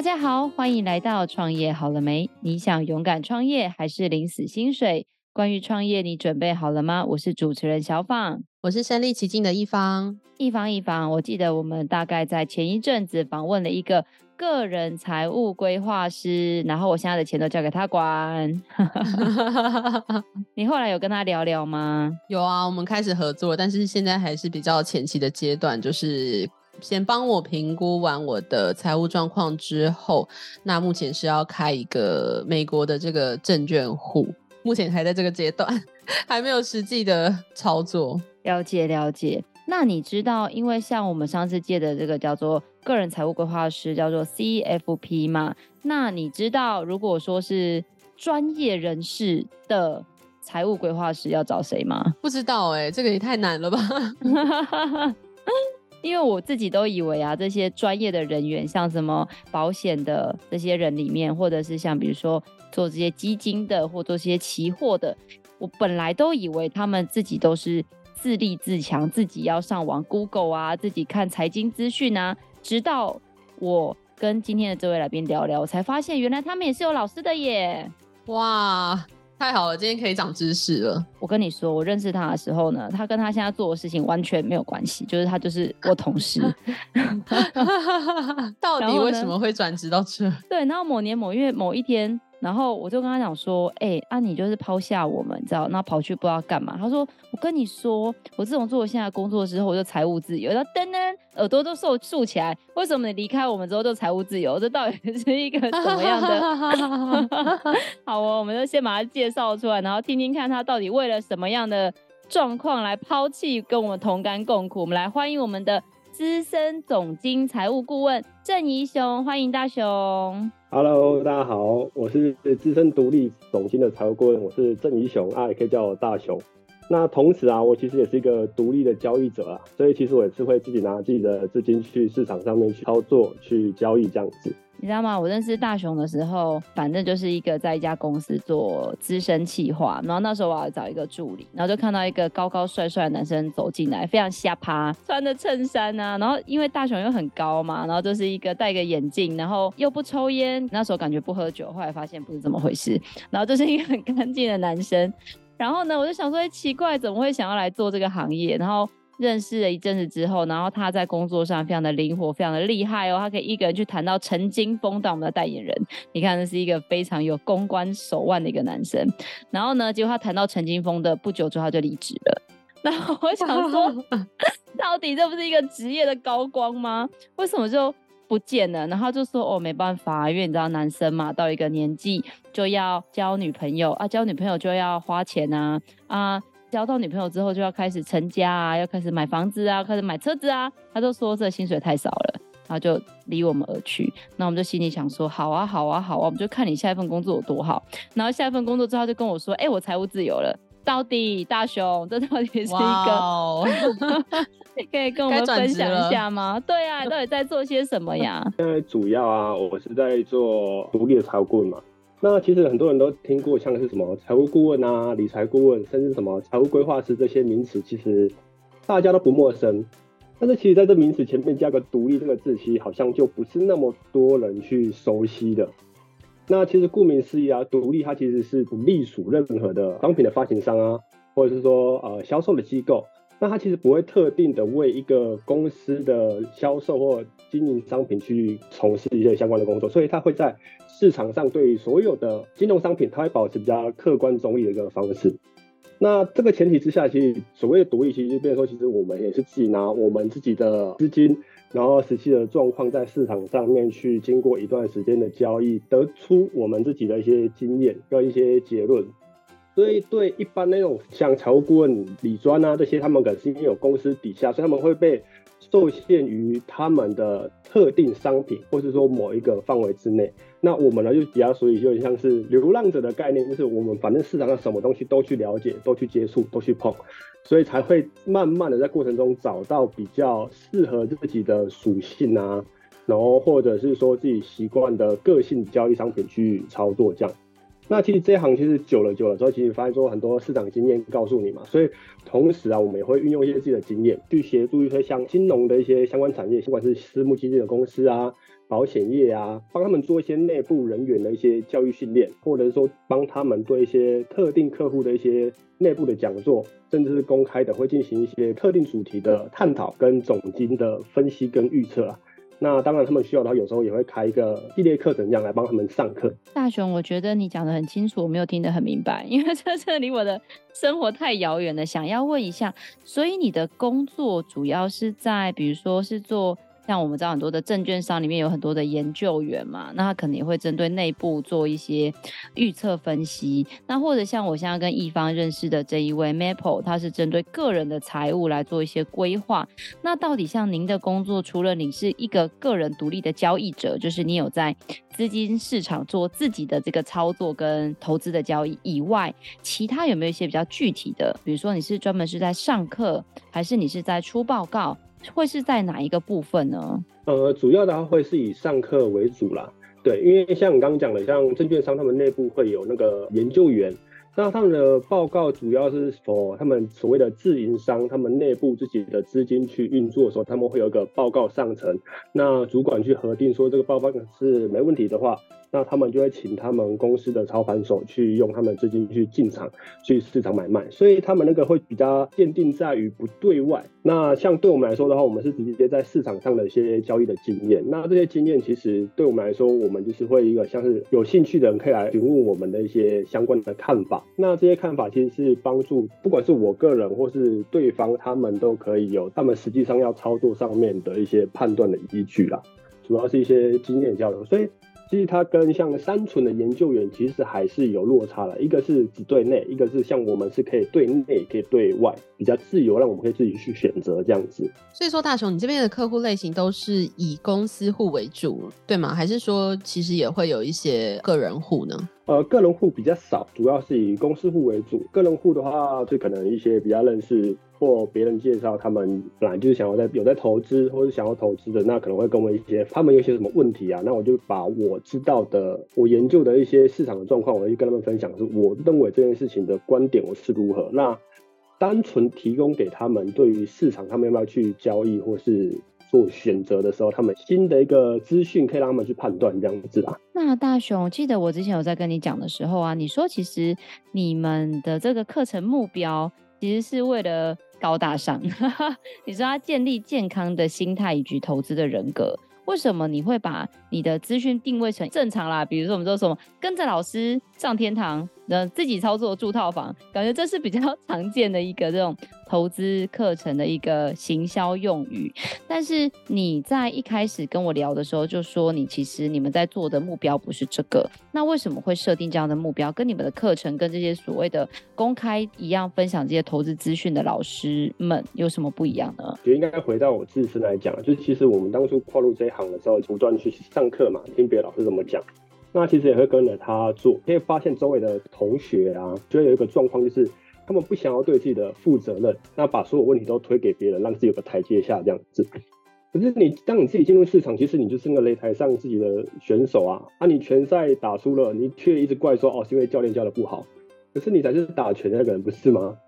大家好，欢迎来到创业好了没？你想勇敢创业还是领死薪水？关于创业，你准备好了吗？我是主持人小放，我是身历其境的一方。一方一方，我记得我们大概在前一阵子访问了一个个人财务规划师，然后我现在的钱都交给他管。你后来有跟他聊聊吗？有啊，我们开始合作，但是现在还是比较前期的阶段，就是先帮我评估完我的财务状况之后，那目前是要开一个美国的这个证券户，目前还在这个阶段，还没有实际的操作。了解了解。那你知道，因为像我们上次借的这个叫做个人财务规划师，叫做 CFP 嘛？那你知道，如果说是专业人士的财务规划师要找谁吗？不知道哎、欸，这个也太难了吧？因为我自己都以为啊，这些专业的人员，像什么保险的这些人里面，或者是像比如说做这些基金的，或做这些期货的，我本来都以为他们自己都是。自立自强，自己要上网 Google 啊，自己看财经资讯啊。直到我跟今天的这位来宾聊聊，我才发现原来他们也是有老师的耶！哇，太好了，今天可以长知识了。我跟你说，我认识他的时候呢，他跟他现在做的事情完全没有关系，就是他就是我同事。到底为什么会转职到这？对，然后某年某月某一天。然后我就跟他讲说，哎、欸，啊，你就是抛下我们，你知道，那跑去不知道干嘛。他说，我跟你说，我自从做了现在工作之后，我就财务自由。然后噔噔，耳朵都竖竖起来。为什么你离开我们之后就财务自由？这到底是一个什么样的？好哦，我们就先把他介绍出来，然后听听看他到底为了什么样的状况来抛弃跟我们同甘共苦。我们来欢迎我们的资深总经财务顾问郑怡雄，欢迎大雄。Hello，大家好，我是资深独立总经的财务顾问，我是郑怡雄啊，也可以叫我大雄。那同时啊，我其实也是一个独立的交易者啊，所以其实我也是会自己拿自己的资金去市场上面去操作、去交易这样子。你知道吗？我认识大雄的时候，反正就是一个在一家公司做资深企划，然后那时候我要找一个助理，然后就看到一个高高帅帅的男生走进来，非常瞎趴，穿的衬衫啊，然后因为大雄又很高嘛，然后就是一个戴个眼镜，然后又不抽烟，那时候感觉不喝酒，后来发现不是这么回事，然后就是一个很干净的男生，然后呢，我就想说，哎，奇怪，怎么会想要来做这个行业？然后。认识了一阵子之后，然后他在工作上非常的灵活，非常的厉害哦。他可以一个人去谈到陈金峰当我们的代言人，你看，这是一个非常有公关手腕的一个男生。然后呢，结果他谈到陈金峰的不久之后，他就离职了。然后我想说，到底这不是一个职业的高光吗？为什么就不见了？然后就说哦，没办法，因为你知道男生嘛，到一个年纪就要交女朋友啊，交女朋友就要花钱啊啊。交到女朋友之后，就要开始成家啊，要开始买房子啊，开始买车子啊。他就说这薪水太少了，然后就离我们而去。那我们就心里想说，好啊，好啊，好啊，我们就看你下一份工作有多好。然后下一份工作之后，就跟我说，哎、欸，我财务自由了。到底大雄，这到底是一个 可以跟我们分享一下吗？对啊，到底在做些什么呀？现在主要啊，我是在做独立的财务顾问嘛。那其实很多人都听过，像是什么财务顾问啊、理财顾问，甚至什么财务规划师这些名词，其实大家都不陌生。但是其实在这名词前面加个“独立”这个字，其实好像就不是那么多人去熟悉的。那其实顾名思义啊，独立它其实是不隶属任何的商品的发行商啊，或者是说呃销售的机构。那它其实不会特定的为一个公司的销售或经营商品去从事一些相关的工作，所以它会在市场上对所有的金融商品，它会保持比较客观中立的一个方式。那这个前提之下，其实所谓的独立，其实就变成说，其实我们也是自己拿我们自己的资金，然后实际的状况在市场上面去经过一段时间的交易，得出我们自己的一些经验跟一些结论。所以，对一般那种像财务顾问、理专啊这些，他们可能是因为有公司底下，所以他们会被受限于他们的特定商品，或是说某一个范围之内。那我们呢，就比较属于有点像是流浪者的概念，就是我们反正市场上什么东西都去了解、都去接触、都去碰，所以才会慢慢的在过程中找到比较适合自己的属性啊，然后或者是说自己习惯的个性交易商品去操作这样。那其实这一行其实久了久了之后，其实发现说很多市场经验告诉你嘛，所以同时啊，我们也会运用一些自己的经验去协助一些像金融的一些相关产业，不管是私募基金的公司啊。保险业啊，帮他们做一些内部人员的一些教育训练，或者是说帮他们做一些特定客户的一些内部的讲座，甚至是公开的，会进行一些特定主题的探讨跟总经的分析跟预测啊。那当然，他们需要的话，有时候也会开一个系列课程，这样来帮他们上课。大雄，我觉得你讲的很清楚，我没有听得很明白，因为这这离我的生活太遥远了。想要问一下，所以你的工作主要是在，比如说是做。像我们知道很多的证券商里面有很多的研究员嘛，那他可能也会针对内部做一些预测分析。那或者像我现在跟一方认识的这一位 Maple，他是针对个人的财务来做一些规划。那到底像您的工作，除了你是一个个人独立的交易者，就是你有在资金市场做自己的这个操作跟投资的交易以外，其他有没有一些比较具体的？比如说你是专门是在上课，还是你是在出报告？会是在哪一个部分呢？呃，主要的话会是以上课为主啦。对，因为像你刚刚讲的，像证券商他们内部会有那个研究员，那他们的报告主要是 for 他们所谓的自营商，他们内部自己的资金去运作的时候，他们会有一个报告上层，那主管去核定说这个报告是没问题的话。那他们就会请他们公司的操盘手去用他们资金去进场去市场买卖，所以他们那个会比较限定在于不对外。那像对我们来说的话，我们是直接在市场上的一些交易的经验。那这些经验其实对我们来说，我们就是会一个像是有兴趣的人可以来询问我们的一些相关的看法。那这些看法其实是帮助，不管是我个人或是对方，他们都可以有他们实际上要操作上面的一些判断的依据啦。主要是一些经验交流，所以。其实它跟像单纯的研究员其实还是有落差的，一个是只对内，一个是像我们是可以对内，可以对外，比较自由，让我们可以自己去选择这样子。所以说，大雄，你这边的客户类型都是以公司户为主，对吗？还是说其实也会有一些个人户呢？呃，个人户比较少，主要是以公司户为主。个人户的话，就可能一些比较认识。或别人介绍，他们本来就是想要在有在投资，或是想要投资的，那可能会跟我一些，他们有些什么问题啊，那我就把我知道的，我研究的一些市场的状况，我会跟他们分享，是我认为这件事情的观点我是如何。那单纯提供给他们，对于市场他们要不要去交易或是做选择的时候，他们新的一个资讯可以让他们去判断这样子啊。那大雄，记得我之前有在跟你讲的时候啊，你说其实你们的这个课程目标其实是为了。高大上，你说他建立健康的心态以及投资的人格，为什么你会把你的资讯定位成正常啦？比如说我们说什么跟着老师上天堂。那自己操作住套房，感觉这是比较 常见的一个这种投资课程的一个行销用语。但是你在一开始跟我聊的时候，就说你其实你们在做的目标不是这个。那为什么会设定这样的目标？跟你们的课程跟这些所谓的公开一样，分享这些投资资讯的老师们有什么不一样呢？就应该回到我自身来讲，就是其实我们当初跨入这一行的时候，不断去上课嘛，听别的老师怎么讲。那其实也会跟着他做，可以发现周围的同学啊，就会有一个状况，就是他们不想要对自己的负责任，那把所有问题都推给别人，让自己有个台阶下这样子。可是你当你自己进入市场，其实你就是那个擂台上自己的选手啊，啊，你拳赛打输了，你却一直怪说哦，是因为教练教的不好，可是你才是打拳的那个人，不是吗？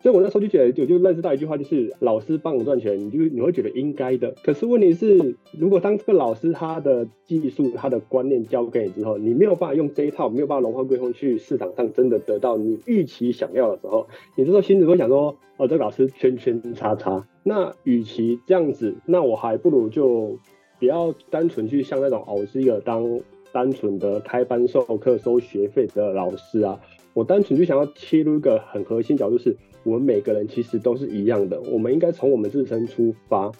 所以，我那时候就觉得，我就认识到一句话，就是老师帮我赚钱，你就你会觉得应该的。可是问题是，如果当这个老师他的技术、他的观念教给你之后，你没有办法用这一套，没有办法融会归通去市场上真的得到你预期想要的时候，你这时候心里会想说：哦，这个老师圈圈叉叉。那与其这样子，那我还不如就不要单纯去像那种哦，我是一个当单纯的开班授课收学费的老师啊。我单纯就想要切入一个很核心角度，是我们每个人其实都是一样的，我们应该从我们自身出发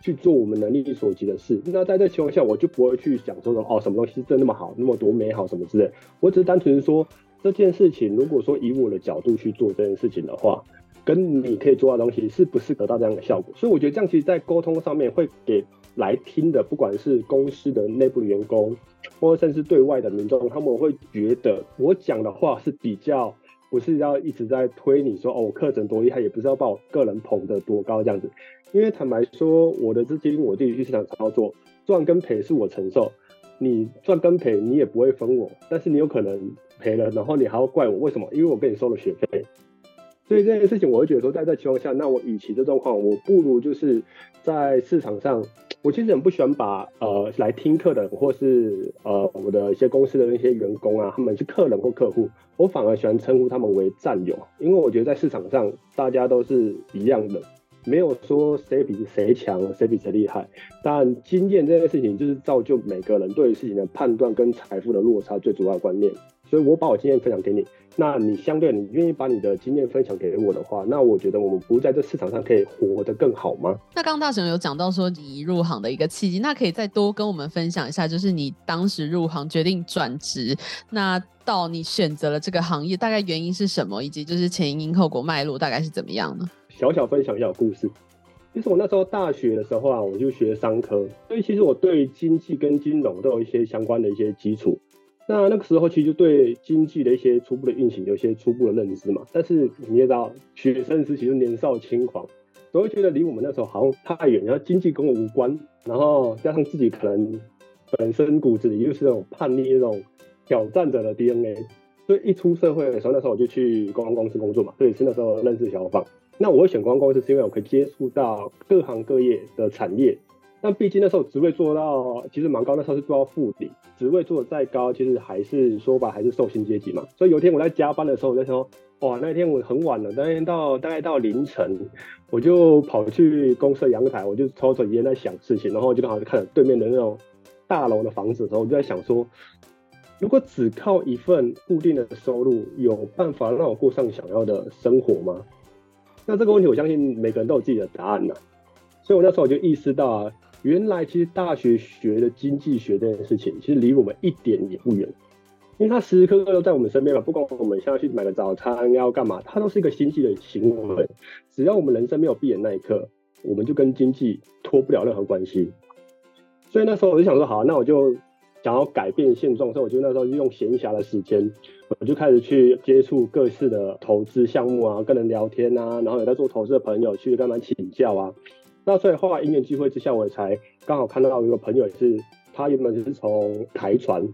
去做我们能力所及的事。那在这情况下，我就不会去想说哦，什么东西真那么好，那么多美好什么之类。我只是单纯说这件事情，如果说以我的角度去做这件事情的话，跟你可以做到的东西是不是得到这样的效果？所以我觉得这样其实，在沟通上面会给来听的，不管是公司的内部员工。或者甚至对外的民众，他们会觉得我讲的话是比较不是要一直在推你说哦，我课程多厉害，也不是要把我个人捧得多高这样子。因为坦白说，我的资金我自己去市场操作，赚跟赔是我承受。你赚跟赔你也不会分我，但是你有可能赔了，然后你还要怪我为什么？因为我跟你收了学费。所以这件事情，我会觉得说，在这情况下，那我与其这状况，我不如就是在市场上，我其实很不喜欢把呃来听课的，或是呃我的一些公司的那些员工啊，他们是客人或客户，我反而喜欢称呼他们为战友，因为我觉得在市场上大家都是一样的，没有说谁比谁强，谁比谁厉害。但经验这件事情，就是造就每个人对于事情的判断跟财富的落差最主要的观念。所以我把我经验分享给你，那你相对你愿意把你的经验分享给我的话，那我觉得我们不在这市场上可以活得更好吗？那刚刚大雄有讲到说你入行的一个契机，那可以再多跟我们分享一下，就是你当时入行决定转职，那到你选择了这个行业，大概原因是什么，以及就是前因后果脉络大概是怎么样呢？小小分享一下故事，其实我那时候大学的时候啊，我就学商科，所以其实我对经济跟金融都有一些相关的一些基础。那那个时候其实就对经济的一些初步的运行有一些初步的认知嘛，但是你也知道，学生时期就年少轻狂，总会觉得离我们那时候好像太远，然后经济跟我无关，然后加上自己可能本身骨子里又是那种叛逆、那种挑战者的 DNA，所以一出社会的时候，那时候我就去公关公司工作嘛，所以是那时候认识小芳。那我会选公关公司是因为我可以接触到各行各业的产业。但毕竟那时候职位做到其实蛮高，那时候是做到副理，职位做的再高，其实还是说白还是受薪阶级嘛。所以有一天我在加班的时候，我在说，哇，那天我很晚了，那天到大概到凌晨，我就跑去公司的阳台，我就抽着烟在想事情，然后我就刚好看着对面的那种大楼的房子的时候，我就在想说，如果只靠一份固定的收入，有办法让我过上想要的生活吗？那这个问题，我相信每个人都有自己的答案呐。所以我那时候我就意识到啊。原来其实大学学的经济学这件事情，其实离我们一点也不远，因为它时时刻刻都在我们身边嘛。不管我们现在去买个早餐要干嘛，它都是一个经济的行为。只要我们人生没有闭眼那一刻，我们就跟经济脱不了任何关系。所以那时候我就想说，好，那我就想要改变现状，所以我就那时候就用闲暇的时间，我就开始去接触各式的投资项目啊，跟人聊天啊，然后有在做投资的朋友去跟他们请教啊。那所以后来因缘机会之下，我才刚好看到一个朋友，也是他原本就是从台船，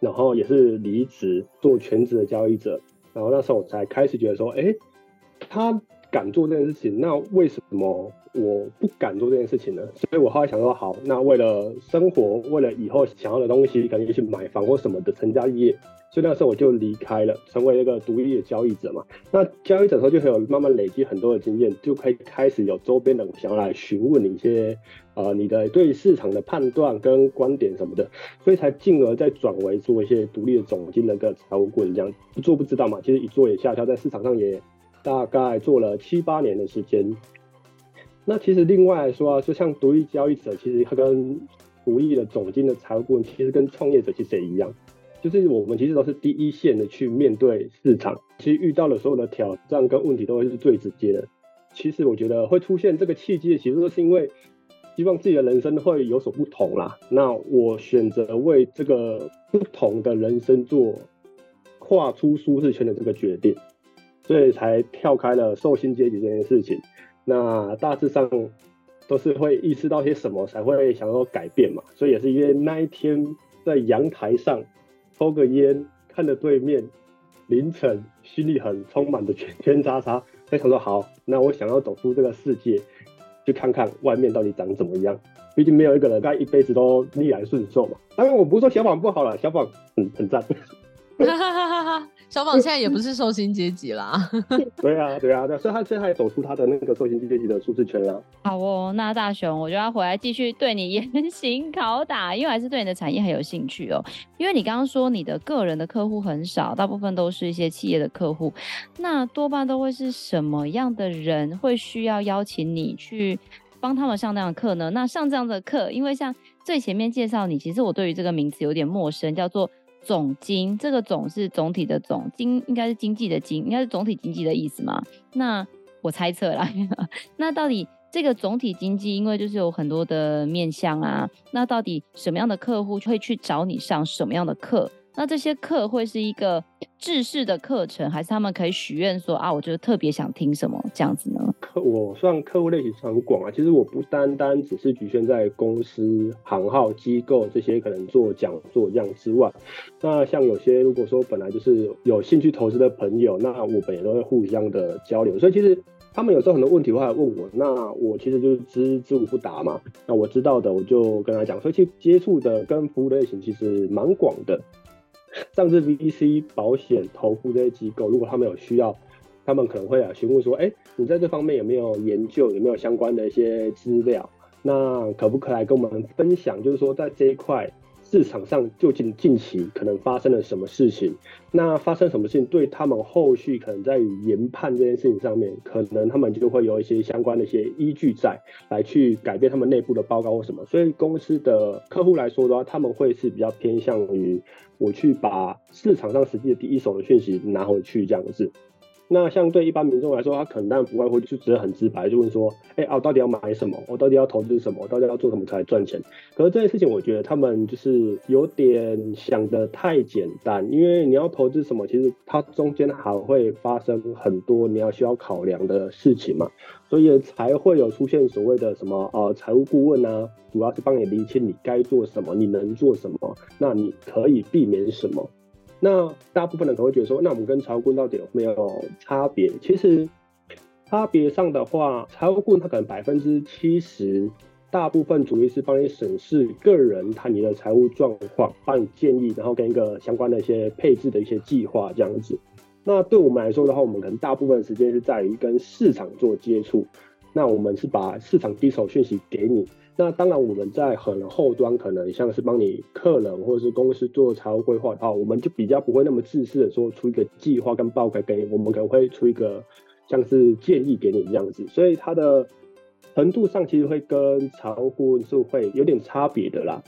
然后也是离职做全职的交易者，然后那时候我才开始觉得说，哎，他敢做这件事情，那为什么我不敢做这件事情呢？所以我后来想说，好，那为了生活，为了以后想要的东西，可能去买房或什么的成家立业。所以那时候我就离开了，成为一个独立的交易者嘛。那交易者的时候就会有慢慢累积很多的经验，就可以开始有周边的想要来询问你一些呃你的对市场的判断跟观点什么的，所以才进而再转为做一些独立的总经的个财务顾问这样。不做不知道嘛，其实一做也下跳，在市场上也大概做了七八年的时间。那其实另外来说啊，就像独立交易者，其实他跟独立的总经的财务顾问，其实跟创业者其实也一样。就是我们其实都是第一线的去面对市场，其实遇到的所有的挑战跟问题都会是最直接的。其实我觉得会出现这个契机，其实都是因为希望自己的人生会有所不同啦。那我选择为这个不同的人生做跨出舒适圈的这个决定，所以才跳开了受薪阶级这件事情。那大致上都是会意识到些什么才会想要改变嘛。所以也是因为那一天在阳台上。抽个烟，看着对面凌晨，心里很充满的圈圈叉叉，在想说好，那我想要走出这个世界，去看看外面到底长怎么样。毕竟没有一个人该一辈子都逆来顺受嘛。当然我不是说小宝不好了，小宝很很赞。哈哈哈哈哈小宝现在也不是受薪阶级啦。对啊，对啊，对，所以他现在也走出他的那个受薪阶级的舒适圈了。好哦，那大雄，我就要回来继续对你严刑拷打，因为还是对你的产业很有兴趣哦。因为你刚刚说你的个人的客户很少，大部分都是一些企业的客户，那多半都会是什么样的人会需要邀请你去帮他们上那样的课呢？那上这样的课，因为像最前面介绍你，其实我对于这个名词有点陌生，叫做。总经，这个总是总体的总，经应该是经济的经，应该是总体经济的意思嘛？那我猜测啦。那到底这个总体经济，因为就是有很多的面向啊，那到底什么样的客户会去找你上什么样的课？那这些课会是一个制式的课程，还是他们可以许愿说啊，我就特别想听什么这样子呢？我算客户类型很广啊，其实我不单单只是局限在公司、行号、机构这些可能做讲座这样之外，那像有些如果说本来就是有兴趣投资的朋友，那我们也都会互相的交流，所以其实他们有时候很多问题会来问我，那我其实就是知知无不答嘛，那我知道的我就跟他讲，所以其实接触的跟服务类型其实蛮广的。上至 VC、保险、投顾这些机构，如果他们有需要，他们可能会啊询问说：“哎、你在这方面有没有研究？有没有相关的一些资料？那可不可以来跟我们分享？就是说，在这一块。”市场上究竟近期可能发生了什么事情？那发生什么事情对他们后续可能在研判这件事情上面，可能他们就会有一些相关的一些依据在来去改变他们内部的报告或什么。所以公司的客户来说的话，他们会是比较偏向于我去把市场上实际的第一手的讯息拿回去这样子。那像对一般民众来说，他可能当然不外乎就只是很直白，就问说，哎、欸、啊，我到底要买什么？我到底要投资什么？我到底要做什么才赚钱？可是这件事情，我觉得他们就是有点想的太简单，因为你要投资什么，其实它中间还会发生很多你要需要考量的事情嘛，所以才会有出现所谓的什么呃财务顾问啊，主要是帮你厘清你该做什么，你能做什么，那你可以避免什么。那大部分人可能会觉得说，那我们跟财务顾问到底有没有差别？其实差别上的话，财务顾问他可能百分之七十，大部分主力是帮你审视个人他你的财务状况，帮你建议，然后跟一个相关的一些配置的一些计划这样子。那对我们来说的话，我们可能大部分时间是在于跟市场做接触，那我们是把市场第一手讯息给你。那当然，我们在很后端，可能像是帮你客人或者是公司做财务规划的话，我们就比较不会那么自私的说出一个计划跟报告给你，我们可能会出一个像是建议给你这样子，所以它的程度上其实会跟财务顾问是会有点差别的啦。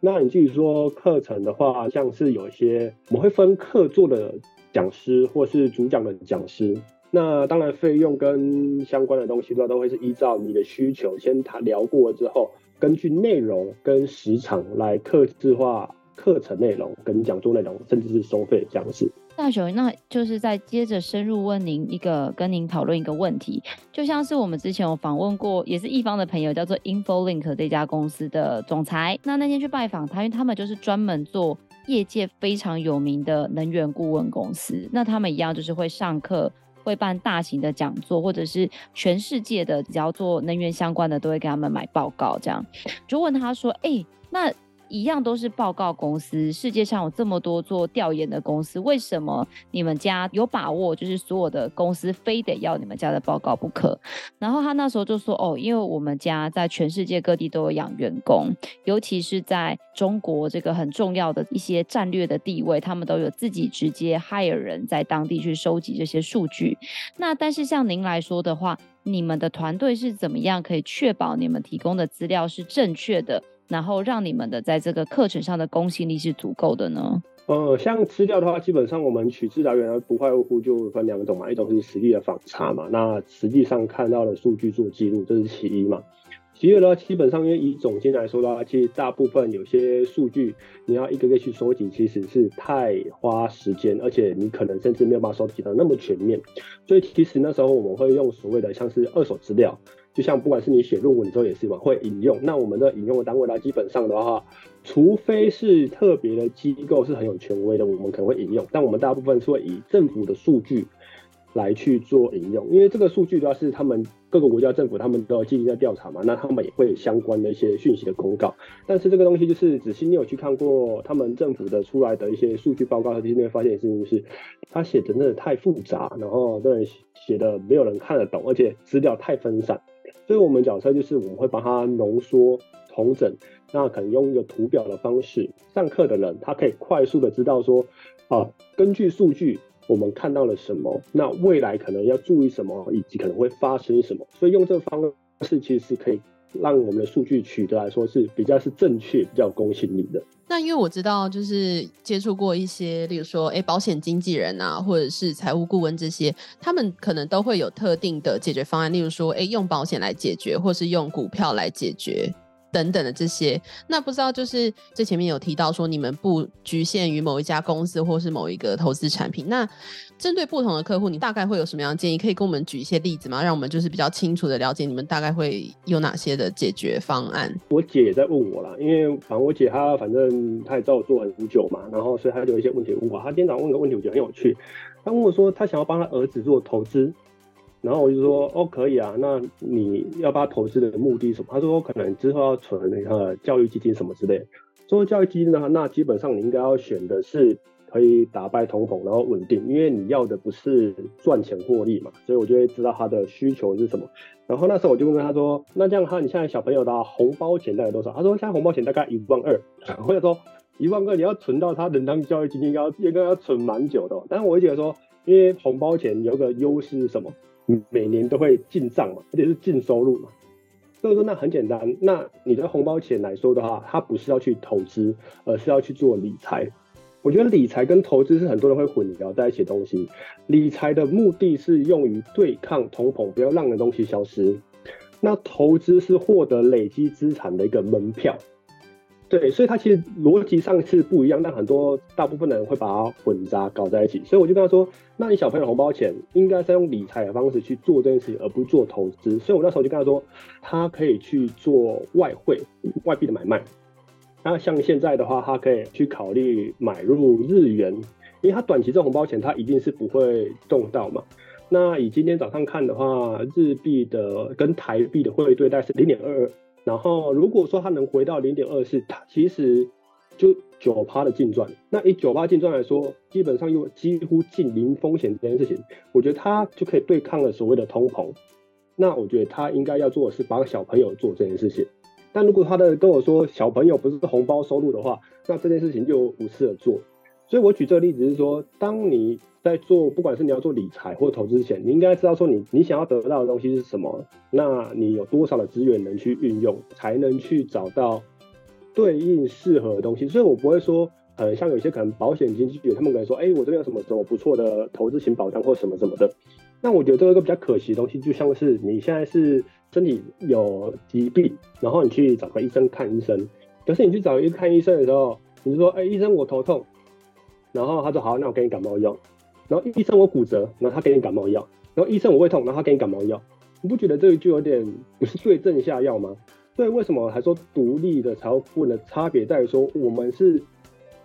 那你至于说课程的话，像是有一些我们会分客座的讲师或是主讲的讲师。那当然，费用跟相关的东西的话，都会是依照你的需求先谈聊过之后，根据内容跟时长来客制化课程内容跟讲座内容，甚至是收费这样子。大雄，那就是再接着深入问您一个，跟您讨论一个问题，就像是我们之前有访问过，也是一方的朋友，叫做 InfoLink 这家公司的总裁。那那天去拜访他，因为他们就是专门做业界非常有名的能源顾问公司，那他们一样就是会上课。会办大型的讲座，或者是全世界的只要做能源相关的，都会给他们买报告。这样就问他说：“哎，那？”一样都是报告公司，世界上有这么多做调研的公司，为什么你们家有把握？就是所有的公司非得要你们家的报告不可？然后他那时候就说：“哦，因为我们家在全世界各地都有养员工，尤其是在中国这个很重要的一些战略的地位，他们都有自己直接 hire 人在当地去收集这些数据。那但是像您来说的话，你们的团队是怎么样可以确保你们提供的资料是正确的？”然后让你们的在这个课程上的公信力是足够的呢？呃，像资料的话，基本上我们取资来源不外乎就分两种嘛，一种是实地的访查嘛，那实际上看到的数据做记录，这是其一嘛。其二的话，基本上因为以总经来说的话，其实大部分有些数据你要一个个去收集，其实是太花时间，而且你可能甚至没有办法收集到那么全面。所以其实那时候我们会用所谓的像是二手资料。就像不管是你写论文之后也是嘛，会引用。那我们的引用的单位呢，基本上的话，除非是特别的机构是很有权威的，我们可能会引用。但我们大部分是会以政府的数据来去做引用，因为这个数据的话是他们各个国家政府他们都要进行在调查嘛，那他们也会相关的一些讯息的公告。但是这个东西就是，只是你有去看过他们政府的出来的一些数据报告，其实你会发现事情是，他写的真的太复杂，然后真的写的没有人看得懂，而且资料太分散。所以，我们角色就是我们会把它浓缩、统整，那可能用一个图表的方式，上课的人他可以快速的知道说，啊，根据数据我们看到了什么，那未来可能要注意什么，以及可能会发生什么。所以用这个方式其实是可以让我们的数据取得来说是比较是正确、比较公信力的。那因为我知道，就是接触过一些，例如说，哎，保险经纪人啊，或者是财务顾问这些，他们可能都会有特定的解决方案，例如说，哎，用保险来解决，或是用股票来解决。等等的这些。那不知道就是这前面有提到说你们不局限于某一家公司或是某一个投资产品。那针对不同的客户，你大概会有什么样的建议？可以跟我们举一些例子吗？让我们就是比较清楚的了解你们大概会有哪些的解决方案。我姐也在问我啦，因为反正我姐她反正她也知道我做很久嘛，然后所以她就有一些问题问我。她今天早上问个问题，我觉得很有趣。她问我说，她想要帮她儿子做投资。然后我就说哦，可以啊，那你要把他投资的目的什么？他说可能之后要存那个教育基金什么之类。说教育基金的话，那基本上你应该要选的是可以打败通膨，然后稳定，因为你要的不是赚钱获利嘛。所以我就会知道他的需求是什么。然后那时候我就问他说，那这样他你现在小朋友的红包钱大概多少？他说现在红包钱大概一万二。或者说一万二你要存到他能当教育基金，要应该要存蛮久的。但是我会觉得说，因为红包钱有个优势是什么？每年都会进账嘛，而且是净收入嘛，所以说那很简单。那你的红包钱来说的话，它不是要去投资，而是要去做理财。我觉得理财跟投资是很多人会混淆在一起的东西。理财的目的是用于对抗通膨，不要让的东西消失。那投资是获得累积资产的一个门票。对，所以它其实逻辑上是不一样，但很多大部分的人会把它混杂搞在一起。所以我就跟他说：“那你小朋友红包钱应该是用理财的方式去做这件事情，而不做投资。”所以我那时候就跟他说：“他可以去做外汇、外币的买卖。那像现在的话，他可以去考虑买入日元，因为他短期这红包钱他一定是不会动到嘛。那以今天早上看的话，日币的跟台币的汇率大概是零点二二。”然后，如果说它能回到零点二四，它其实就九趴的净赚。那以九趴净赚来说，基本上又几乎近零风险这件事情，我觉得它就可以对抗了所谓的通膨。那我觉得他应该要做的是帮小朋友做这件事情。但如果他的跟我说小朋友不是红包收入的话，那这件事情就不适合做。所以我举这个例子是说，当你在做，不管是你要做理财或投资前，你应该知道说你你想要得到的东西是什么，那你有多少的资源能去运用，才能去找到对应适合的东西。所以我不会说，呃，像有些可能保险经纪人他们可能说，哎，我这边有什么什么不错的投资型保障或什么什么的。那我觉得这个比较可惜的东西，就像是你现在是身体有疾病，然后你去找个医生看医生，可是你去找医看医生的时候，你就说，哎，医生我头痛，然后他说好，那我给你感冒药。然后医生我骨折，然后他给你感冒药；然后医生我胃痛，然后他给你感冒药。你不觉得这个就有点不是对症下药吗？所以为什么还说独立的财务顾问的差别在于说，我们是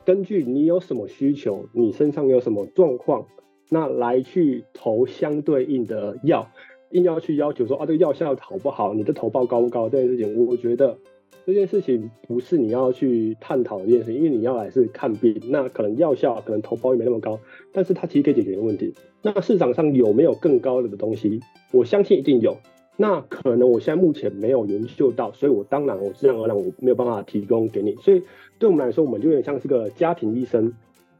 根据你有什么需求，你身上有什么状况，那来去投相对应的药，硬要去要求说啊这个药效好不好，你的投报高不高这件事情，我觉得。这件事情不是你要去探讨的一件事，因为你要来是看病，那可能药效可能投保也没那么高，但是它其实可以解决的问题。那市场上有没有更高的东西？我相信一定有。那可能我现在目前没有研究到，所以我当然我自然而然我没有办法提供给你。所以对我们来说，我们就有点像是个家庭医生，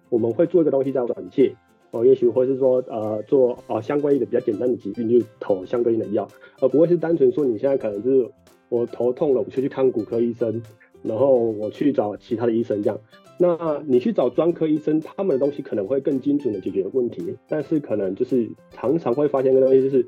我们会做一个东西叫转介哦，也许或是说呃做呃相关一个比较简单的疾病就投相对应的药，而不会是单纯说你现在可能就是。我头痛了，我就去看骨科医生，然后我去找其他的医生这样。那你去找专科医生，他们的东西可能会更精准的解决问题，但是可能就是常常会发现一个东西，就是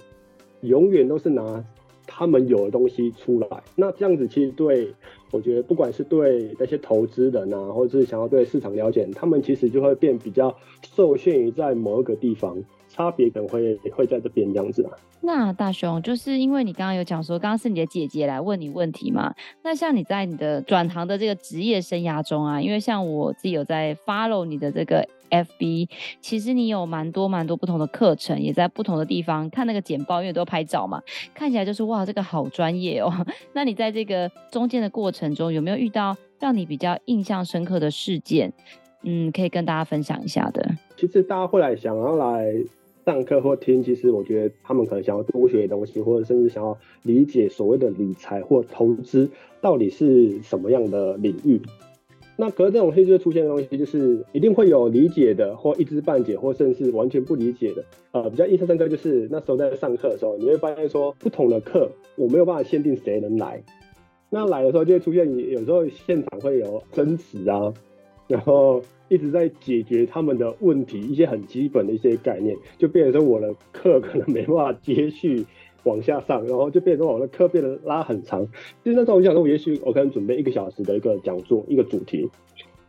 永远都是拿他们有的东西出来。那这样子其实对，我觉得不管是对那些投资人啊，或者是想要对市场了解，他们其实就会变比较受限于在某一个地方。差别可能会会在这边这样子啊。那大雄，就是因为你刚刚有讲说，刚刚是你的姐姐来问你问题嘛？那像你在你的转行的这个职业生涯中啊，因为像我自己有在 follow 你的这个 FB，其实你有蛮多蛮多不同的课程，也在不同的地方看那个简报，因为都拍照嘛，看起来就是哇，这个好专业哦。那你在这个中间的过程中，有没有遇到让你比较印象深刻的事件？嗯，可以跟大家分享一下的。其实大家会来想要来。上课或听，其实我觉得他们可能想要多学东西，或者甚至想要理解所谓的理财或投资到底是什么样的领域。那可是这种东西就出现的东西，就是一定会有理解的，或一知半解，或甚至完全不理解的。呃，比较印象深刻就是那时候在上课的时候，你会发现说不同的课我没有办法限定谁能来。那来的时候就会出现，有时候现场会有争执啊，然后。一直在解决他们的问题，一些很基本的一些概念，就变成说我的课可能没办法接续，往下上，然后就变成我的课变得拉很长。其实那时候我想说，我也许我可能准备一个小时的一个讲座，一个主题，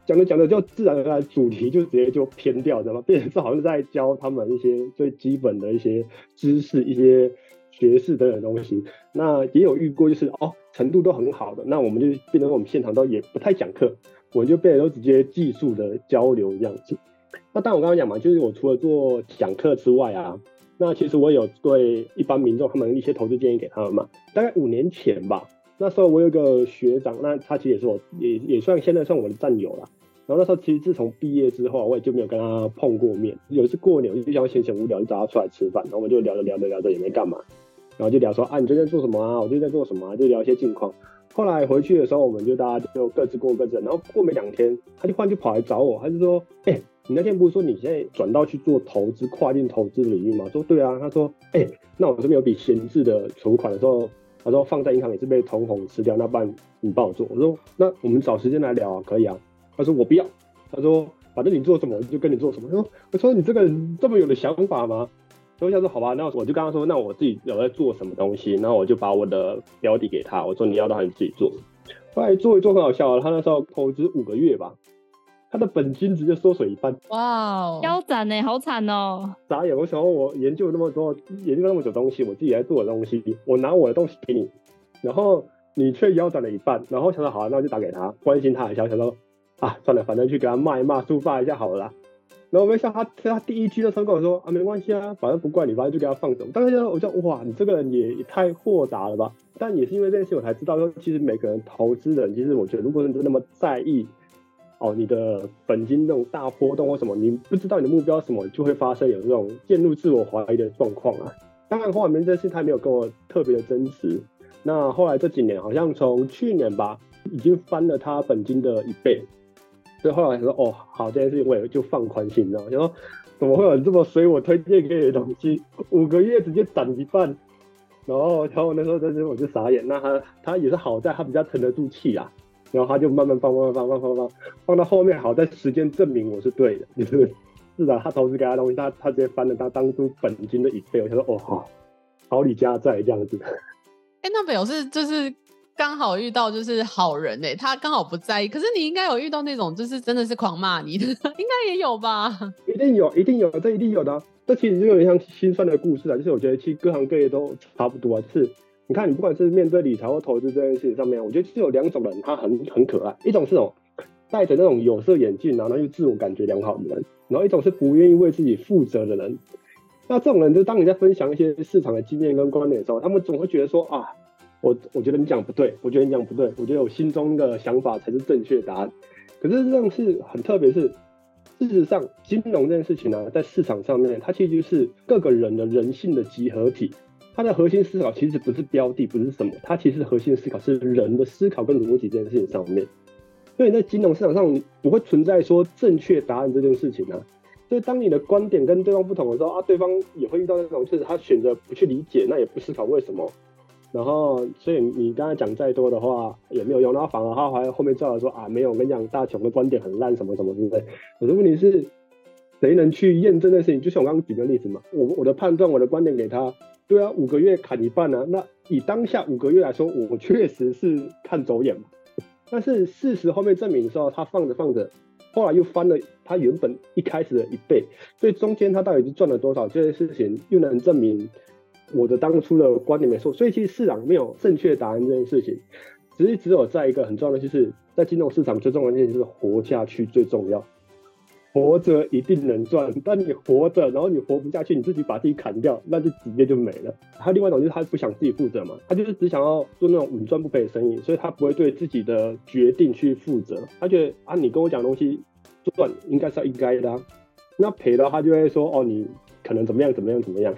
讲着讲着就自然而然主题就直接就偏掉，知道吗？变成是好像在教他们一些最基本的一些知识，一些学识等等东西。那也有遇过，就是哦程度都很好的，那我们就变成我们现场都也不太讲课，我就变成都直接技术的交流这样子。那当然我刚刚讲嘛，就是我除了做讲课之外啊。那其实我有对一般民众他们一些投资建议给他们嘛，大概五年前吧，那时候我有个学长，那他其实也是我也也算现在算我的战友了。然后那时候其实自从毕业之后，我也就没有跟他碰过面。有一次过年，我就想闲闲无聊，就找他出来吃饭，然后我们就聊着聊着聊着也没干嘛，然后就聊说啊，你最近在做什么啊？我最近在做什么啊？就聊一些近况。后来回去的时候，我们就大家就各自过各自，然后过没两天，他就忽然就跑来找我，他就说，哎、你那天不是说你现在转到去做投资、跨境投资领域吗？说对啊，他说，哎、那我这边有笔闲置的存款的时候，他说放在银行也是被通红吃掉，那不然你帮我做。我说那我们找时间来聊啊，可以啊。他说我不要，他说反正你做什么我就跟你做什么。他说我说你这个人这么有的想法吗？所以他说好吧，那我就跟他说，那我自己有在做什么东西，然后我就把我的标的给他，我说你要的话你自己做。后来做一做很好笑啊，他那时候投资五个月吧。他的本金直接缩水一半，哇、腰斩呢，好惨哦！傻眼，我想我研究那么多，研究那么久东西，我自己在做的东西，我拿我的东西给你，然后你却腰斩了一半，然后想说好，啊那我就打给他，关心他一下，想说啊，算了，反正去给他骂一骂，抒发一下好了啦。然后没想他他第一句的时候跟我说啊，没关系啊，反正不怪你，反正就给他放走。当时我就哇，你这个人也也太豁达了吧！但也是因为这件事，我才知道说，其实每个人投资人，其实我觉得，如果你真的那么在意。哦，你的本金那种大波动或什么，你不知道你的目标什么，就会发生有这种陷入自我怀疑的状况啊。当然后面这事他没有跟我特别的真实。那后来这几年，好像从去年吧，已经翻了他本金的一倍。所以后来说，哦，好，这件事情我也就放宽心了。就说怎么会有人这么随我推荐给你的东西，五个月直接涨一半。然后，然后那时候真是我就傻眼。那他他也是好在他比较沉得住气啊。然后他就慢慢放，慢慢放，放，放，放到后面，好在时间证明我是对的，就是是的，他投资给他东西，他他直接翻了他当初本金的一倍，我就说哦，好，好李家在这样子。哎，那表示就是刚好遇到就是好人哎，他刚好不在意。可是你应该有遇到那种就是真的是狂骂你的，应该也有吧？一定有，一定有，这一定有的啊。这其实就有点像心酸的故事啊，就是我觉得其实各行各业都差不多啊，就是。你看，你不管是面对理财或投资这件事情上面，我觉得是有两种人，他很很可爱。一种是种，戴着那种有色眼镜，然后又自我感觉良好的人；然后一种是不愿意为自己负责的人。那这种人，就当你在分享一些市场的经验跟观点的时候，他们总会觉得说啊，我我觉得你讲不对，我觉得你讲不对，我觉得我心中的想法才是正确答案。可是这样是很特别，是事实上，金融这件事情呢、在市场上面，它其实就是各个人的人性的集合体。它的核心思考其实不是标的，不是什么，它其实核心思考是人的思考跟逻辑这件事情上面。所以在金融市场上，不会存在说正确答案这件事情啊。所以当你的观点跟对方不同的时候啊，对方也会遇到那种，就是他选择不去理解，那也不思考为什么。然后，所以你刚才讲再多的话也没有用，然后反而他还后面照来说啊，没有，我跟你讲，大雄的观点很烂，什么什么，对不对？可是问题是，谁能去验证这件事情？就像我刚刚举的例子嘛，我我的判断，我的观点给他。对啊，五个月砍一半、啊。那以当下五个月来说，我确实是看走眼嘛。但是事实后面证明的时候，他放着放着，后来又翻了他原本一开始的一倍。所以中间他到底是赚了多少？这件事情又能证明我的当初的观点没错。所以其实市场没有正确答案这件事情，只是只有在一个很重要的就是在金融市场最重要的一件事就是活下去最重要。活着一定能赚，但你活着，然后你活不下去，你自己把自己砍掉，那就直接就没了。还有另外一种就是他不想自己负责嘛，他就是只想要做那种稳赚不赔的生意，所以他不会对自己的决定去负责。他觉得啊，你跟我讲东西赚应该是要应该的，啊，那赔的话他就会说哦，你可能怎么样怎么样怎么样。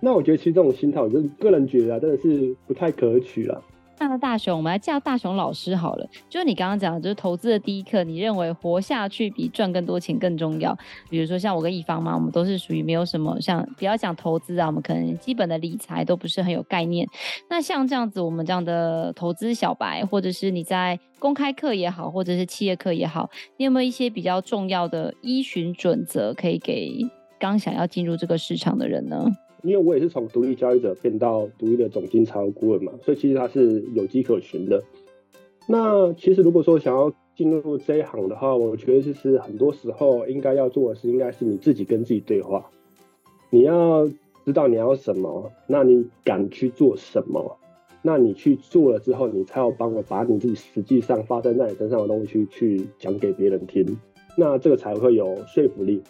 那我觉得其实这种心态，我就个人觉得啊，真的是不太可取了。那大雄，我们来叫大雄老师好了。就是你刚刚讲，就是投资的第一课，你认为活下去比赚更多钱更重要。比如说像我跟一方嘛，我们都是属于没有什么像，不要讲投资啊，我们可能基本的理财都不是很有概念。那像这样子，我们这样的投资小白，或者是你在公开课也好，或者是企业课也好，你有没有一些比较重要的依循准则可以给刚想要进入这个市场的人呢？因为我也是从独立交易者变到独立的总经财务顾问嘛，所以其实它是有迹可循的。那其实如果说想要进入这一行的话，我觉得就是很多时候应该要做的事，应该是你自己跟自己对话。你要知道你要什么，那你敢去做什么？那你去做了之后，你才有帮我把你自己实际上发生在你身上的东西去讲给别人听，那这个才会有说服力。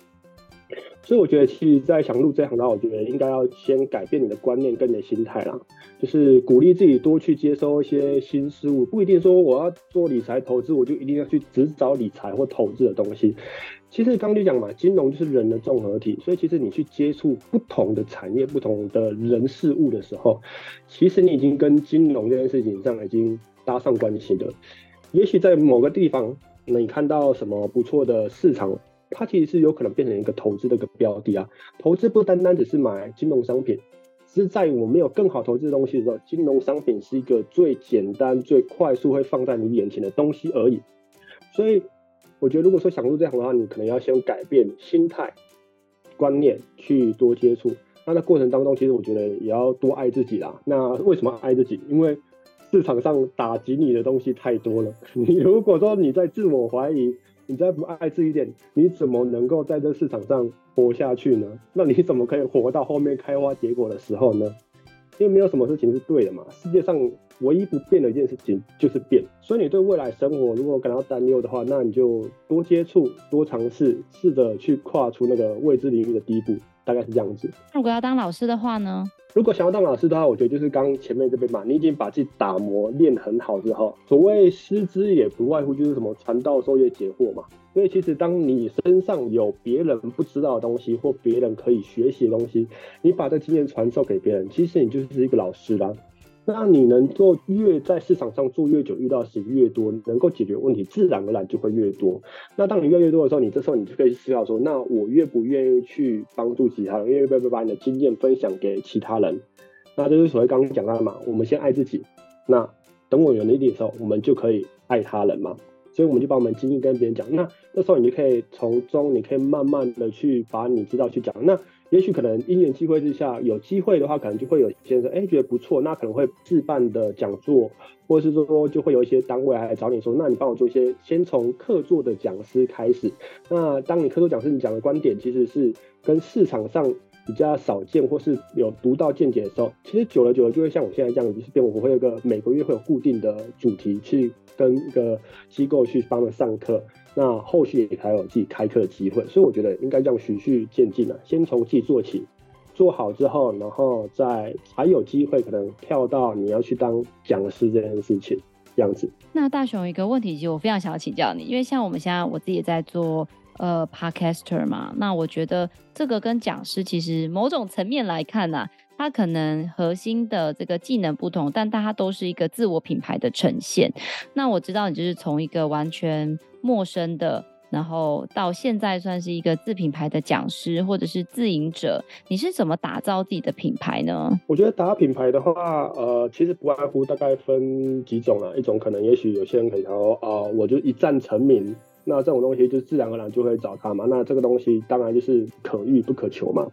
所以我觉得，其实，在想入这行的话，我觉得应该要先改变你的观念跟你的心态啦，就是鼓励自己多去接收一些新事物，不一定说我要做理财投资，我就一定要去只找理财或投资的东西。其实刚就讲嘛，金融就是人的综合体，所以其实你去接触不同的产业、不同的人事物的时候，其实你已经跟金融这件事情上已经搭上关系了。也许在某个地方，你看到什么不错的市场。它其实是有可能变成一个投资的一个标的啊，投资不单单只是买金融商品，只是在我没有更好投资的东西的时候，金融商品是一个最简单、最快速会放在你眼前的东西而已。所以，我觉得如果说想入这行的话，你可能要先改变心态、观念，去多接触。那在过程当中，其实我觉得也要多爱自己啦。那为什么爱自己？因为市场上打击你的东西太多了。你如果说你在自我怀疑，你再不爱自己一点，你怎么能够在这市场上活下去呢？那你怎么可以活到后面开花结果的时候呢？因为没有什么事情是对的嘛。世界上唯一不变的一件事情就是变。所以你对未来生活如果感到担忧的话，那你就多接触、多尝试，试着去跨出那个未知领域的第一步，大概是这样子。如果要当老师的话呢？如果想要当老师的话，我觉得就是刚前面这边嘛，你已经把自己打磨练很好之后，所谓师资也不外乎就是什么传道授业解惑嘛。所以其实当你身上有别人不知道的东西，或别人可以学习的东西，你把这经验传授给别人，其实你就是一个老师啦。那你能够越在市场上做越久，遇到的事情越多，能够解决问题自然而然就会越多。那当你越来越多的时候，你这时候你就可以思考说，那我愿不愿意去帮助其他人？愿不愿意把你的经验分享给其他人？那就是所谓刚刚讲到的嘛，我们先爱自己。那等我有能力的时候，我们就可以爱他人嘛。所以我们就把我们经验跟别人讲。那那时候你就可以从中，你可以慢慢的去把你知道去讲。那也许可能因缘机会之下，有机会的话，可能就会有些人说，哎，觉得不错，那可能会自办的讲座，或者是说，就会有一些单位来找你说，那你帮我做一些，先从客座的讲师开始。那当你客座讲师，你讲的观点其实是跟市场上比较少见，或是有独到见解的时候，其实久了久了就会像我现在这样，就是变我会有个每个月会有固定的主题，去跟一个机构去帮他上课。那后续也才有自己开课的机会，所以我觉得应该这样循序渐进的，先从自己做起，做好之后，然后再还有机会可能跳到你要去当讲师这件事情这样子。那大雄一个问题，其实我非常想要请教你，因为像我们现在我自己也在做呃 Podcaster 嘛，那我觉得这个跟讲师其实某种层面来看呢、啊。它可能核心的这个技能不同，但它都是一个自我品牌的呈现。那我知道你就是从一个完全陌生的，然后到现在算是一个自品牌的讲师或者是自营者，你是怎么打造自己的品牌呢？我觉得打品牌的话，呃，其实不外乎大概分几种啊。一种可能也许有些人可以说，啊、呃，我就一战成名，那这种东西就自然而然就会找他嘛。那这个东西当然就是可遇不可求嘛。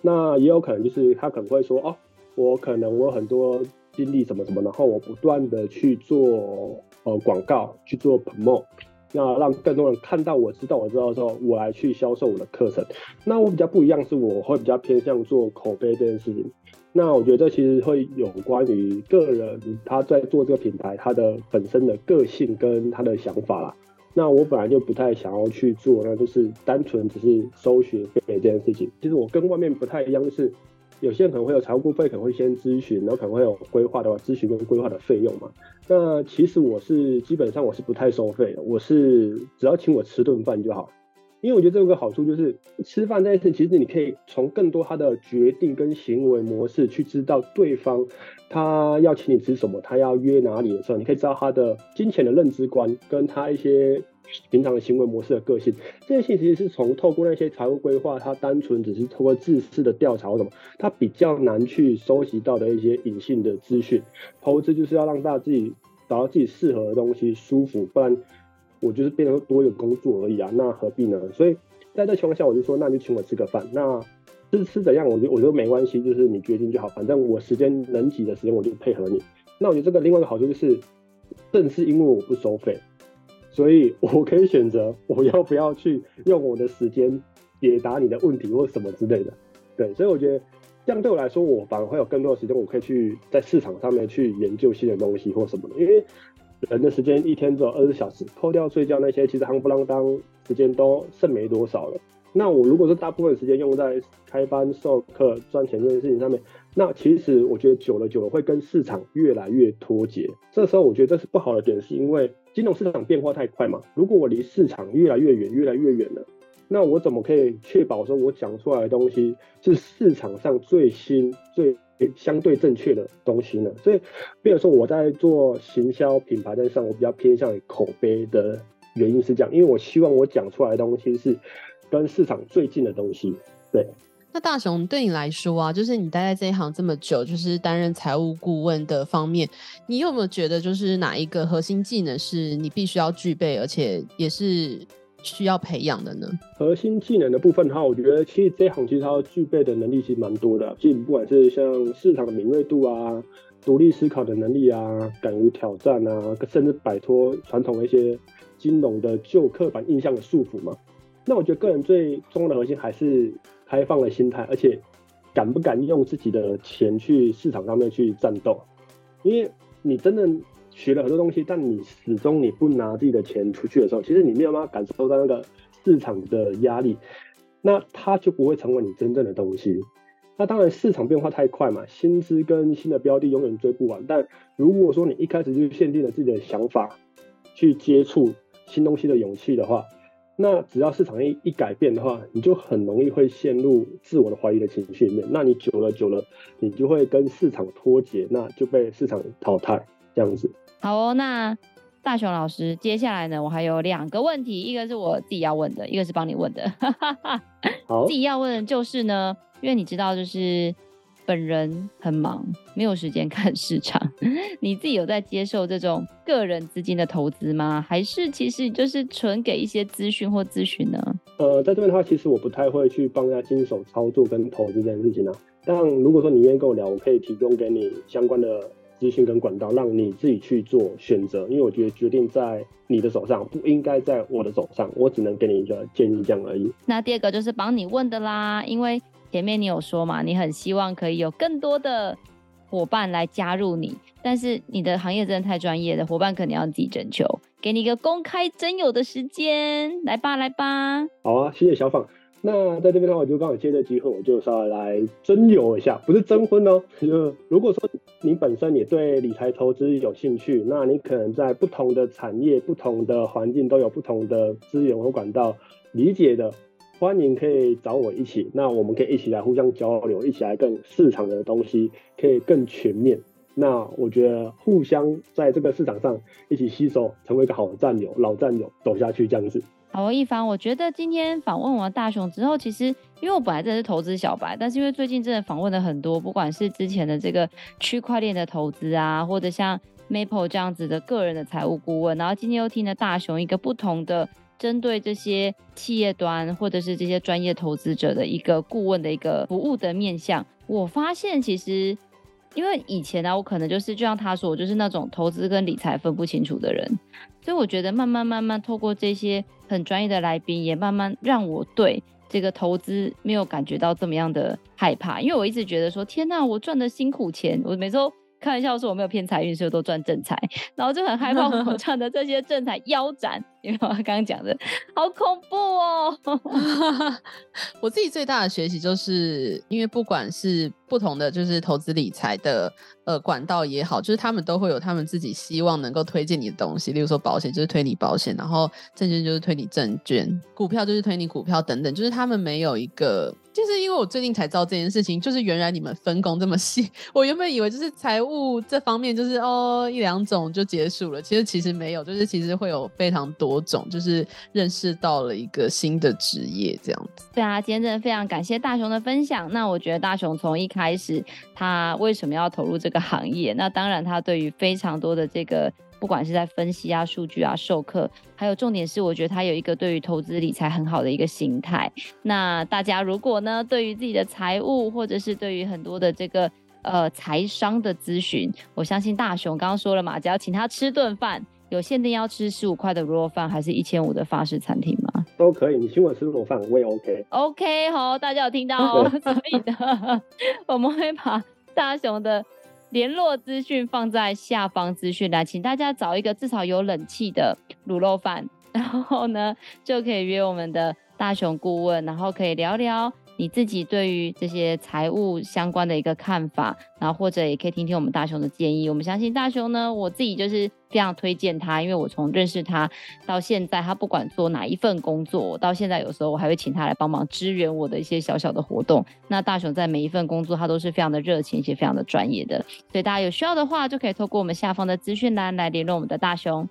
那也有可能就是他可能会说哦，我可能我有很多经历什么什么，然后我不断的去做呃广告，去做 promote，那让更多人看到我知道我知道之后，我来去销售我的课程。那我比较不一样是我会比较偏向做口碑这件事情。那我觉得这其实会有关于个人他在做这个品牌他的本身的个性跟他的想法啦。那我本来就不太想要去做，那就是单纯只是收学费这件事情。其实我跟外面不太一样，就是有些人可能会有财务顾费，可能会先咨询，然后可能会有规划的话，咨询跟规划的费用嘛。那其实我是基本上我是不太收费的，我是只要请我吃顿饭就好。因为我觉得这有个好处，就是吃饭这件事，其实你可以从更多他的决定跟行为模式去知道对方他要请你吃什么，他要约哪里的时候，你可以知道他的金钱的认知观跟他一些平常的行为模式的个性。这些其实是从透过那些财务规划，他单纯只是透过自私的调查或什么，他比较难去收集到的一些隐性的资讯。投资就是要让大家自己找到自己适合的东西，舒服，不然。我就是变成多一个工作而已啊，那何必呢？所以在这情况下，我就说，那你就请我吃个饭。那吃吃怎样，我觉得我觉得没关系，就是你决定就好，反正我时间能挤的时间我就配合你。那我觉得这个另外一个好处就是，正是因为我不收费，所以我可以选择我要不要去用我的时间解答你的问题或什么之类的。对，所以我觉得这样对我来说，我反而会有更多的时间，我可以去在市场上面去研究新的东西或什么的。因为人的时间一天只有二十小时，扣掉睡觉那些，其实夯不啷当时间都剩没多少了。那我如果是大部分时间用在开班授课赚钱这件事情上面，那其实我觉得久了久了会跟市场越来越脱节。这时候我觉得这是不好的点，是因为金融市场变化太快嘛。如果我离市场越来越远，越来越远了，那我怎么可以确保说我讲出来的东西是市场上最新、最相对正确的东西呢？所以，比如说我在做行销品牌在上，我比较偏向于口碑的原因是这样，因为我希望我讲出来的东西是。跟市场最近的东西，对。那大雄对你来说啊，就是你待在这一行这么久，就是担任财务顾问的方面，你有没有觉得就是哪一个核心技能是你必须要具备，而且也是需要培养的呢？核心技能的部分的话，我觉得其实这一行其实它具备的能力其实蛮多的，其实不管是像市场的敏锐度啊、独立思考的能力啊、敢于挑战啊，甚至摆脱传统的一些金融的旧刻板印象的束缚嘛。那我觉得个人最重要的核心还是开放的心态，而且敢不敢用自己的钱去市场上面去战斗。因为你真的学了很多东西，但你始终你不拿自己的钱出去的时候，其实你没有办法感受到那个市场的压力，那它就不会成为你真正的东西。那当然市场变化太快嘛，新知跟新的标的永远追不完。但如果说你一开始就限定了自己的想法去接触新东西的勇气的话，那只要市场一一改变的话，你就很容易会陷入自我的怀疑的情绪里面。那你久了久了，你就会跟市场脱节，那就被市场淘汰这样子。好哦，那大雄老师，接下来呢，我还有两个问题，一个是我自己要问的，一个是帮你问的。好，自己要问的就是呢，因为你知道，就是。本人很忙，没有时间看市场。你自己有在接受这种个人资金的投资吗？还是其实就是纯给一些资讯或咨询呢？呃，在这边的话，其实我不太会去帮人家经手操作跟投资这件事情啊。但如果说你愿意跟我聊，我可以提供给你相关的资讯跟管道，让你自己去做选择。因为我觉得决定在你的手上，不应该在我的手上。我只能给你一个建议这样而已。那第二个就是帮你问的啦，因为。前面你有说嘛，你很希望可以有更多的伙伴来加入你，但是你的行业真的太专业的伙伴，可能要自己征求。给你一个公开征友的时间，来吧，来吧。好啊，谢谢小访。那在这边的话，我就刚好借这机会，我就稍微来征友一下，不是征婚哦。就如果说你本身也对理财投资有兴趣，那你可能在不同的产业、不同的环境都有不同的资源和管道理解的。欢迎可以找我一起，那我们可以一起来互相交流，一起来更市场的东西可以更全面。那我觉得互相在这个市场上一起吸收，成为一个好的战友、老战友，走下去这样子。好，一帆，我觉得今天访问完大雄之后，其实因为我本来真的是投资小白，但是因为最近真的访问了很多，不管是之前的这个区块链的投资啊，或者像 Maple 这样子的个人的财务顾问，然后今天又听了大雄一个不同的。针对这些企业端或者是这些专业投资者的一个顾问的一个服务的面向，我发现其实，因为以前呢、啊，我可能就是就像他说，我就是那种投资跟理财分不清楚的人，所以我觉得慢慢慢慢透过这些很专业的来宾，也慢慢让我对这个投资没有感觉到这么样的害怕，因为我一直觉得说，天哪，我赚的辛苦钱，我每周。开玩笑说我没有骗财运，所以都赚正财，然后就很害怕我 赚的这些正财腰斩，因为我刚刚讲的好恐怖哦。我自己最大的学习就是，因为不管是不同的就是投资理财的呃管道也好，就是他们都会有他们自己希望能够推荐你的东西，例如说保险就是推你保险，然后证券就是推你证券，股票就是推你股票等等，就是他们没有一个。就是因为我最近才知道这件事情，就是原来你们分工这么细。我原本以为就是财务这方面就是哦一两种就结束了，其实其实没有，就是其实会有非常多多种，就是认识到了一个新的职业这样子。对啊，今天真的非常感谢大雄的分享。那我觉得大雄从一开始他为什么要投入这个行业？那当然他对于非常多的这个。不管是在分析啊、数据啊、授课，还有重点是，我觉得他有一个对于投资理财很好的一个心态。那大家如果呢，对于自己的财务，或者是对于很多的这个呃财商的咨询，我相信大雄刚刚说了嘛，只要请他吃顿饭，有限定要吃十五块的卤肉饭，还是一千五的法式餐厅吗？都可以，你请我吃卤肉饭我也 OK。OK，好，大家有听到哦，所以呢，我们会把大雄的。联络资讯放在下方资讯栏，请大家找一个至少有冷气的卤肉饭，然后呢就可以约我们的大雄顾问，然后可以聊聊。你自己对于这些财务相关的一个看法，然后或者也可以听听我们大雄的建议。我们相信大雄呢，我自己就是非常推荐他，因为我从认识他到现在，他不管做哪一份工作，到现在有时候我还会请他来帮忙支援我的一些小小的活动。那大雄在每一份工作，他都是非常的热情，且非常的专业的。所以大家有需要的话，就可以透过我们下方的资讯栏来联络我们的大雄。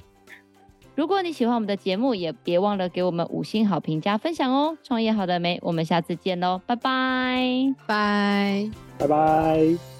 如果你喜欢我们的节目，也别忘了给我们五星好评加分享哦！创业好了没？我们下次见喽，拜拜，拜，拜拜。